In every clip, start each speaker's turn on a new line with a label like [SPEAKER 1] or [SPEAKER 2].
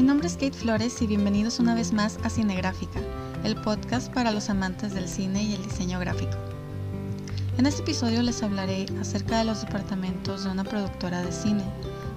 [SPEAKER 1] Mi nombre es Kate Flores y bienvenidos una vez más a Cinegráfica, el podcast para los amantes del cine y el diseño gráfico. En este episodio les hablaré acerca de los departamentos de una productora de cine,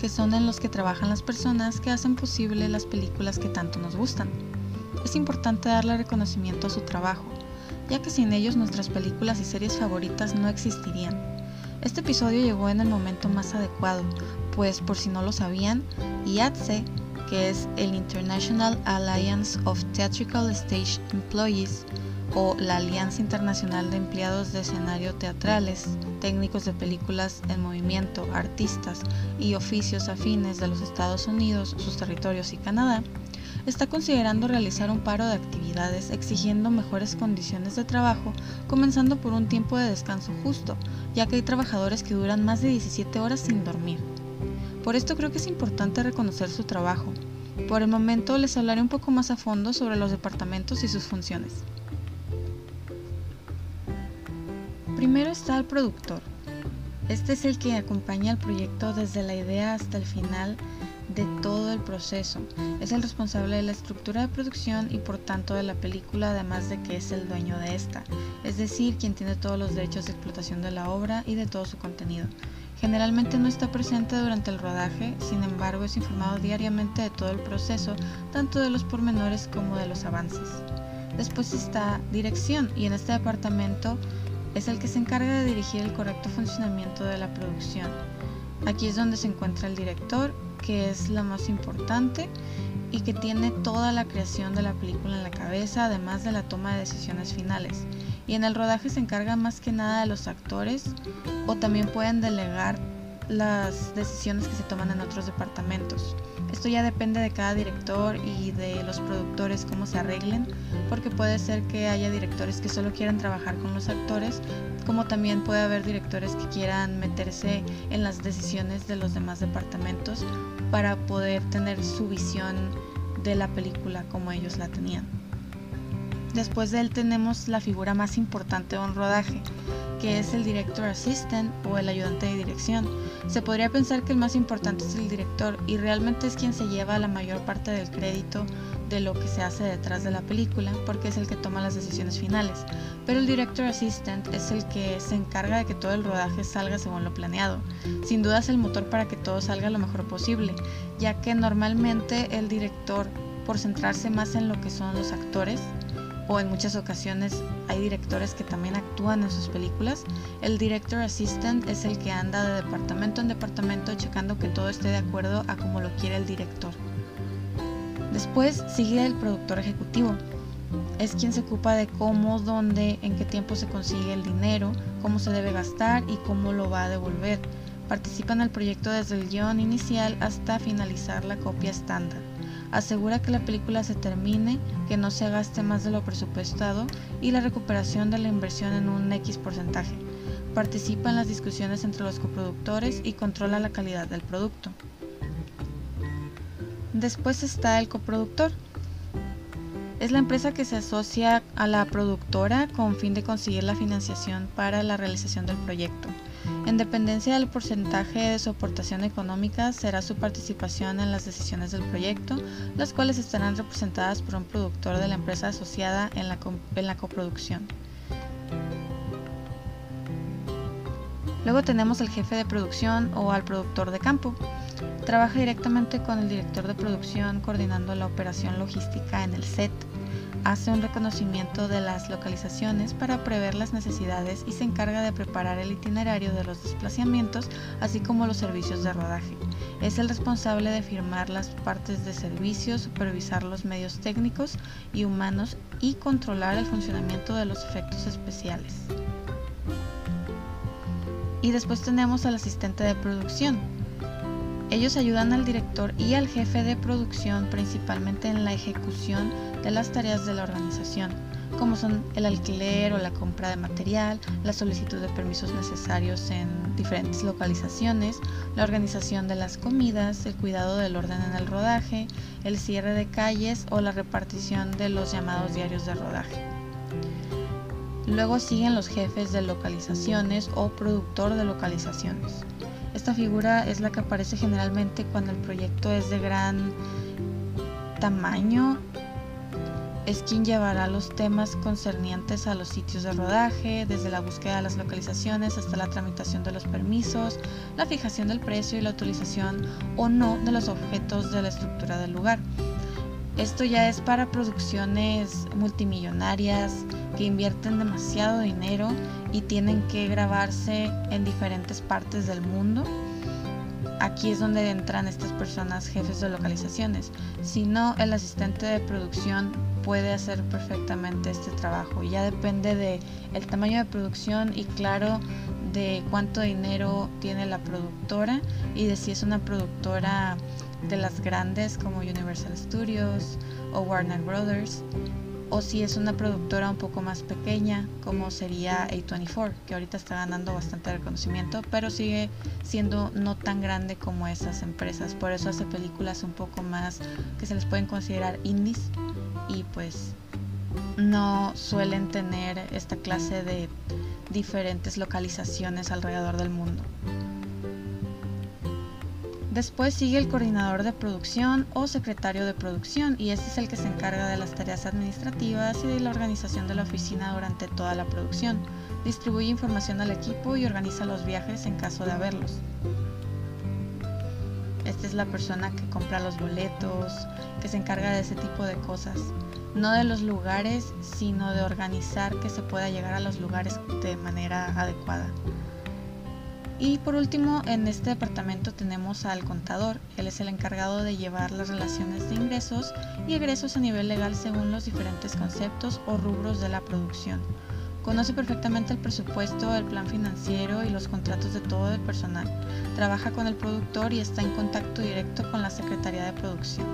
[SPEAKER 1] que son en los que trabajan las personas que hacen posible las películas que tanto nos gustan. Es importante darle reconocimiento a su trabajo, ya que sin ellos nuestras películas y series favoritas no existirían. Este episodio llegó en el momento más adecuado, pues por si no lo sabían, IATSE, que es el International Alliance of Theatrical Stage Employees, o la Alianza Internacional de Empleados de Escenario Teatrales, técnicos de películas en movimiento, artistas y oficios afines de los Estados Unidos, sus territorios y Canadá, está considerando realizar un paro de actividades exigiendo mejores condiciones de trabajo, comenzando por un tiempo de descanso justo, ya que hay trabajadores que duran más de 17 horas sin dormir. Por esto creo que es importante reconocer su trabajo. Por el momento les hablaré un poco más a fondo sobre los departamentos y sus funciones. Primero está el productor. Este es el que acompaña al proyecto desde la idea hasta el final de todo el proceso. Es el responsable de la estructura de producción y por tanto de la película, además de que es el dueño de esta, es decir, quien tiene todos los derechos de explotación de la obra y de todo su contenido. Generalmente no está presente durante el rodaje, sin embargo es informado diariamente de todo el proceso, tanto de los pormenores como de los avances. Después está dirección y en este departamento es el que se encarga de dirigir el correcto funcionamiento de la producción. Aquí es donde se encuentra el director que es la más importante y que tiene toda la creación de la película en la cabeza, además de la toma de decisiones finales. Y en el rodaje se encarga más que nada de los actores o también pueden delegar las decisiones que se toman en otros departamentos. Esto ya depende de cada director y de los productores cómo se arreglen, porque puede ser que haya directores que solo quieran trabajar con los actores, como también puede haber directores que quieran meterse en las decisiones de los demás departamentos para poder tener su visión de la película como ellos la tenían. Después de él tenemos la figura más importante de un rodaje, que es el director assistant o el ayudante de dirección. Se podría pensar que el más importante es el director y realmente es quien se lleva la mayor parte del crédito de lo que se hace detrás de la película porque es el que toma las decisiones finales. Pero el director assistant es el que se encarga de que todo el rodaje salga según lo planeado. Sin duda es el motor para que todo salga lo mejor posible, ya que normalmente el director, por centrarse más en lo que son los actores, o en muchas ocasiones hay directores que también actúan en sus películas, el director assistant es el que anda de departamento en departamento checando que todo esté de acuerdo a como lo quiere el director. Después sigue el productor ejecutivo. Es quien se ocupa de cómo, dónde, en qué tiempo se consigue el dinero, cómo se debe gastar y cómo lo va a devolver. Participa en el proyecto desde el guion inicial hasta finalizar la copia estándar asegura que la película se termine, que no se gaste más de lo presupuestado y la recuperación de la inversión en un X porcentaje. Participa en las discusiones entre los coproductores y controla la calidad del producto. Después está el coproductor. Es la empresa que se asocia a la productora con fin de conseguir la financiación para la realización del proyecto. En dependencia del porcentaje de su aportación económica será su participación en las decisiones del proyecto, las cuales estarán representadas por un productor de la empresa asociada en la, en la coproducción. Luego tenemos el jefe de producción o al productor de campo. Trabaja directamente con el director de producción coordinando la operación logística en el set hace un reconocimiento de las localizaciones para prever las necesidades y se encarga de preparar el itinerario de los desplazamientos, así como los servicios de rodaje. Es el responsable de firmar las partes de servicio, supervisar los medios técnicos y humanos y controlar el funcionamiento de los efectos especiales. Y después tenemos al asistente de producción, ellos ayudan al director y al jefe de producción principalmente en la ejecución de las tareas de la organización, como son el alquiler o la compra de material, la solicitud de permisos necesarios en diferentes localizaciones, la organización de las comidas, el cuidado del orden en el rodaje, el cierre de calles o la repartición de los llamados diarios de rodaje. Luego siguen los jefes de localizaciones o productor de localizaciones. Esta figura es la que aparece generalmente cuando el proyecto es de gran tamaño es quien llevará los temas concernientes a los sitios de rodaje, desde la búsqueda de las localizaciones hasta la tramitación de los permisos, la fijación del precio y la utilización o no de los objetos de la estructura del lugar. Esto ya es para producciones multimillonarias que invierten demasiado dinero y tienen que grabarse en diferentes partes del mundo. Aquí es donde entran estas personas jefes de localizaciones. Si no, el asistente de producción puede hacer perfectamente este trabajo. Ya depende de el tamaño de producción y claro de cuánto dinero tiene la productora y de si es una productora de las grandes como Universal Studios o Warner Brothers o si es una productora un poco más pequeña como sería A24 que ahorita está ganando bastante reconocimiento pero sigue siendo no tan grande como esas empresas por eso hace películas un poco más que se les pueden considerar indies y pues no suelen tener esta clase de diferentes localizaciones alrededor del mundo. Después sigue el coordinador de producción o secretario de producción y este es el que se encarga de las tareas administrativas y de la organización de la oficina durante toda la producción. Distribuye información al equipo y organiza los viajes en caso de haberlos. Esta es la persona que compra los boletos, que se encarga de ese tipo de cosas. No de los lugares, sino de organizar que se pueda llegar a los lugares de manera adecuada. Y por último, en este departamento tenemos al contador. Él es el encargado de llevar las relaciones de ingresos y egresos a nivel legal según los diferentes conceptos o rubros de la producción. Conoce perfectamente el presupuesto, el plan financiero y los contratos de todo el personal. Trabaja con el productor y está en contacto directo con la Secretaría de Producción.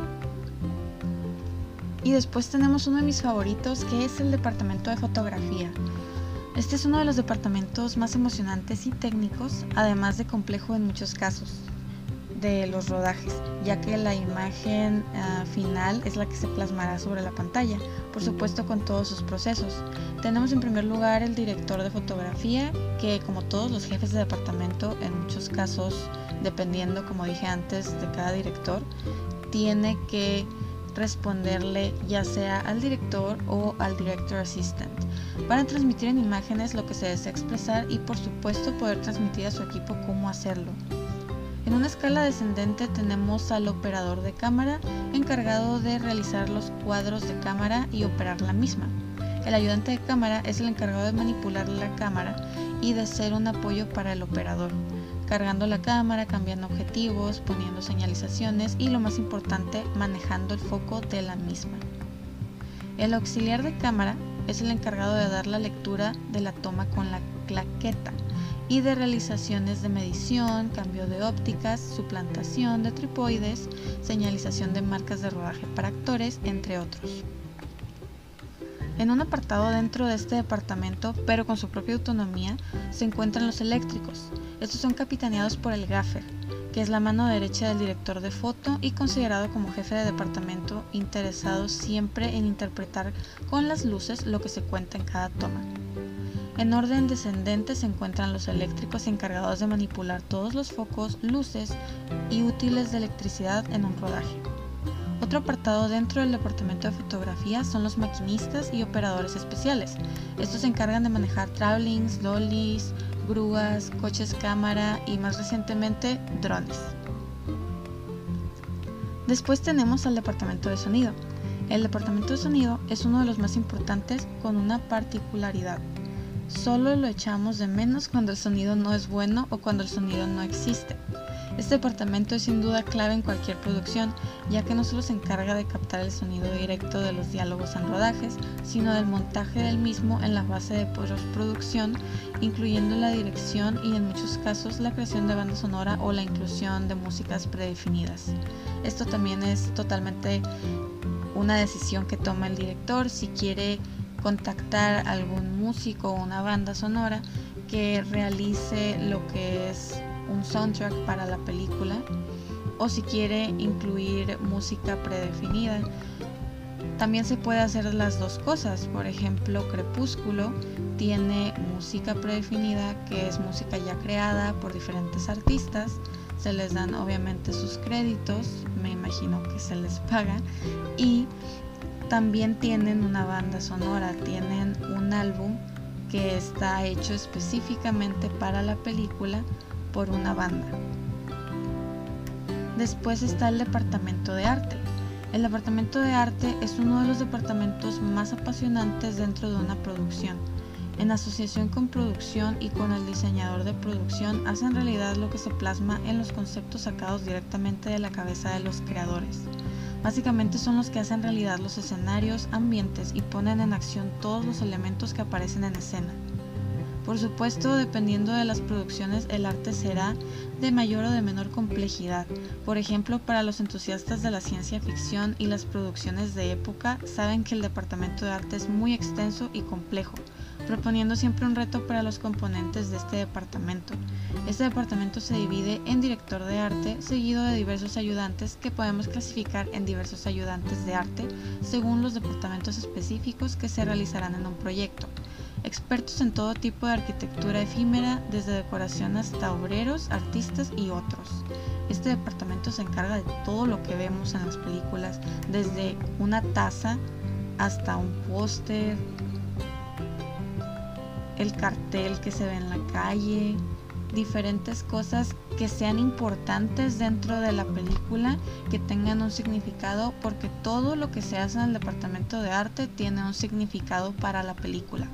[SPEAKER 1] Y después tenemos uno de mis favoritos que es el departamento de fotografía. Este es uno de los departamentos más emocionantes y técnicos, además de complejo en muchos casos de los rodajes, ya que la imagen uh, final es la que se plasmará sobre la pantalla, por supuesto con todos sus procesos. Tenemos en primer lugar el director de fotografía, que como todos los jefes de departamento, en muchos casos, dependiendo, como dije antes, de cada director, tiene que responderle ya sea al director o al director assistant para transmitir en imágenes lo que se desea expresar y por supuesto poder transmitir a su equipo cómo hacerlo. En una escala descendente tenemos al operador de cámara encargado de realizar los cuadros de cámara y operar la misma. El ayudante de cámara es el encargado de manipular la cámara y de ser un apoyo para el operador cargando la cámara, cambiando objetivos, poniendo señalizaciones y lo más importante, manejando el foco de la misma. El auxiliar de cámara es el encargado de dar la lectura de la toma con la claqueta y de realizaciones de medición, cambio de ópticas, suplantación de tripoides, señalización de marcas de rodaje para actores, entre otros. En un apartado dentro de este departamento, pero con su propia autonomía, se encuentran los eléctricos. Estos son capitaneados por el gaffer, que es la mano derecha del director de foto y considerado como jefe de departamento interesado siempre en interpretar con las luces lo que se cuenta en cada toma. En orden descendente se encuentran los eléctricos encargados de manipular todos los focos, luces y útiles de electricidad en un rodaje. Otro apartado dentro del departamento de fotografía son los maquinistas y operadores especiales. Estos se encargan de manejar travelings, lollies, grúas, coches cámara y más recientemente drones. Después tenemos al departamento de sonido. El departamento de sonido es uno de los más importantes con una particularidad. Solo lo echamos de menos cuando el sonido no es bueno o cuando el sonido no existe. Este departamento es sin duda clave en cualquier producción, ya que no solo se encarga de captar el sonido directo de los diálogos en rodajes, sino del montaje del mismo en la fase de postproducción, incluyendo la dirección y en muchos casos la creación de banda sonora o la inclusión de músicas predefinidas. Esto también es totalmente una decisión que toma el director si quiere contactar a algún músico o una banda sonora que realice lo que es un soundtrack para la película o si quiere incluir música predefinida. También se puede hacer las dos cosas. Por ejemplo, Crepúsculo tiene música predefinida, que es música ya creada por diferentes artistas. se les dan obviamente sus créditos, me imagino que se les paga y también tienen una banda sonora, tienen un álbum que está hecho específicamente para la película por una banda. Después está el departamento de arte. El departamento de arte es uno de los departamentos más apasionantes dentro de una producción. En asociación con producción y con el diseñador de producción hacen realidad lo que se plasma en los conceptos sacados directamente de la cabeza de los creadores. Básicamente son los que hacen realidad los escenarios, ambientes y ponen en acción todos los elementos que aparecen en escena. Por supuesto, dependiendo de las producciones, el arte será de mayor o de menor complejidad. Por ejemplo, para los entusiastas de la ciencia ficción y las producciones de época, saben que el departamento de arte es muy extenso y complejo, proponiendo siempre un reto para los componentes de este departamento. Este departamento se divide en director de arte, seguido de diversos ayudantes que podemos clasificar en diversos ayudantes de arte según los departamentos específicos que se realizarán en un proyecto expertos en todo tipo de arquitectura efímera, desde decoración hasta obreros, artistas y otros. Este departamento se encarga de todo lo que vemos en las películas, desde una taza hasta un póster, el cartel que se ve en la calle, diferentes cosas que sean importantes dentro de la película, que tengan un significado, porque todo lo que se hace en el departamento de arte tiene un significado para la película.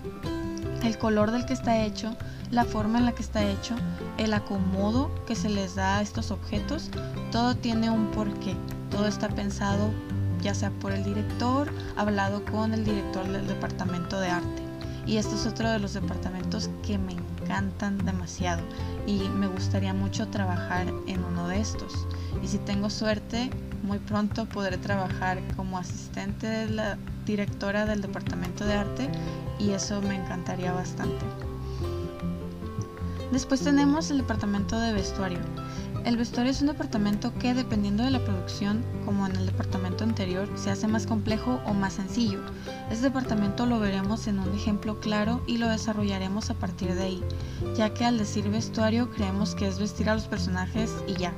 [SPEAKER 1] El color del que está hecho, la forma en la que está hecho, el acomodo que se les da a estos objetos, todo tiene un porqué. Todo está pensado ya sea por el director, hablado con el director del departamento de arte. Y este es otro de los departamentos que me encantan demasiado y me gustaría mucho trabajar en uno de estos. Y si tengo suerte, muy pronto podré trabajar como asistente de la directora del departamento de arte y eso me encantaría bastante. Después tenemos el departamento de vestuario. El vestuario es un departamento que dependiendo de la producción, como en el departamento anterior, se hace más complejo o más sencillo. Este departamento lo veremos en un ejemplo claro y lo desarrollaremos a partir de ahí, ya que al decir vestuario creemos que es vestir a los personajes y ya.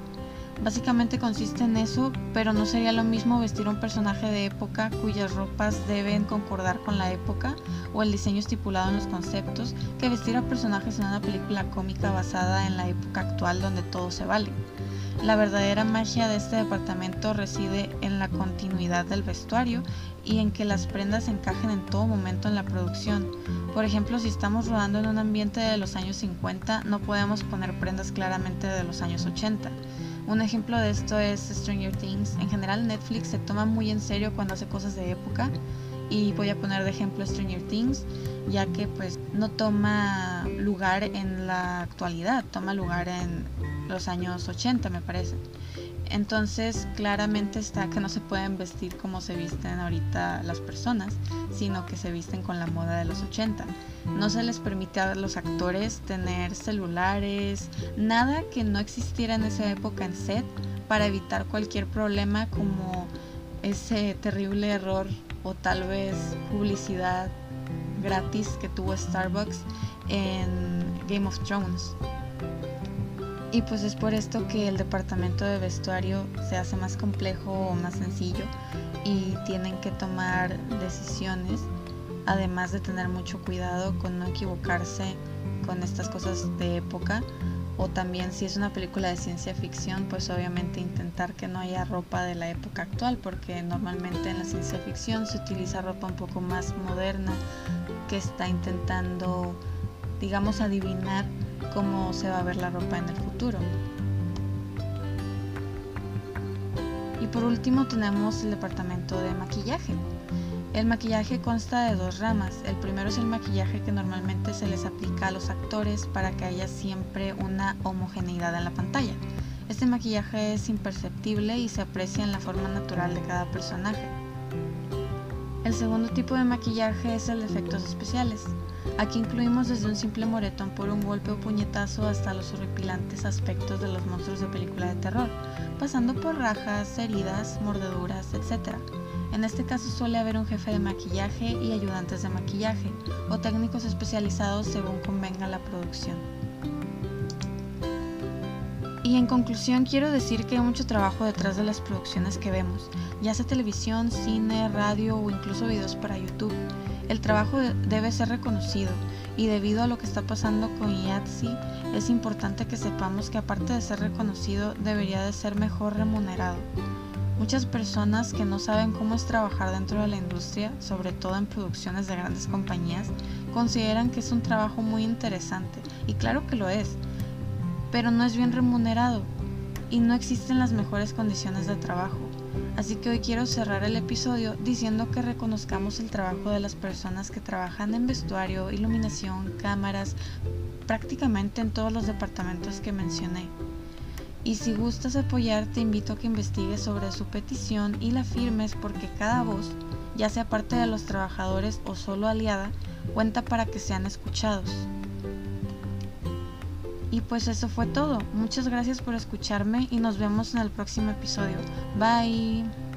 [SPEAKER 1] Básicamente consiste en eso, pero no sería lo mismo vestir un personaje de época cuyas ropas deben concordar con la época o el diseño estipulado en los conceptos que vestir a personajes en una película cómica basada en la época actual donde todo se vale. La verdadera magia de este departamento reside en la continuidad del vestuario y en que las prendas encajen en todo momento en la producción. Por ejemplo, si estamos rodando en un ambiente de los años 50, no podemos poner prendas claramente de los años 80 un ejemplo de esto es Stranger Things. En general Netflix se toma muy en serio cuando hace cosas de época y voy a poner de ejemplo Stranger Things ya que pues no toma lugar en la actualidad, toma lugar en los años 80 me parece. Entonces claramente está que no se pueden vestir como se visten ahorita las personas, sino que se visten con la moda de los 80. No se les permite a los actores tener celulares, nada que no existiera en esa época en set para evitar cualquier problema como ese terrible error o tal vez publicidad gratis que tuvo Starbucks en Game of Thrones. Y pues es por esto que el departamento de vestuario se hace más complejo o más sencillo y tienen que tomar decisiones, además de tener mucho cuidado con no equivocarse con estas cosas de época. O también si es una película de ciencia ficción, pues obviamente intentar que no haya ropa de la época actual, porque normalmente en la ciencia ficción se utiliza ropa un poco más moderna que está intentando, digamos, adivinar cómo se va a ver la ropa en el futuro. Y por último tenemos el departamento de maquillaje. El maquillaje consta de dos ramas. El primero es el maquillaje que normalmente se les aplica a los actores para que haya siempre una homogeneidad en la pantalla. Este maquillaje es imperceptible y se aprecia en la forma natural de cada personaje. El segundo tipo de maquillaje es el de efectos especiales. Aquí incluimos desde un simple moretón por un golpe o puñetazo hasta los horripilantes aspectos de los monstruos de película de terror, pasando por rajas, heridas, mordeduras, etc. En este caso suele haber un jefe de maquillaje y ayudantes de maquillaje, o técnicos especializados según convenga la producción. Y en conclusión quiero decir que hay mucho trabajo detrás de las producciones que vemos, ya sea televisión, cine, radio o incluso videos para YouTube. El trabajo debe ser reconocido y debido a lo que está pasando con IATSI es importante que sepamos que aparte de ser reconocido debería de ser mejor remunerado. Muchas personas que no saben cómo es trabajar dentro de la industria, sobre todo en producciones de grandes compañías, consideran que es un trabajo muy interesante y claro que lo es, pero no es bien remunerado y no existen las mejores condiciones de trabajo. Así que hoy quiero cerrar el episodio diciendo que reconozcamos el trabajo de las personas que trabajan en vestuario, iluminación, cámaras, prácticamente en todos los departamentos que mencioné. Y si gustas apoyar, te invito a que investigues sobre su petición y la firmes porque cada voz, ya sea parte de los trabajadores o solo aliada, cuenta para que sean escuchados. Y pues eso fue todo. Muchas gracias por escucharme y nos vemos en el próximo episodio. Bye.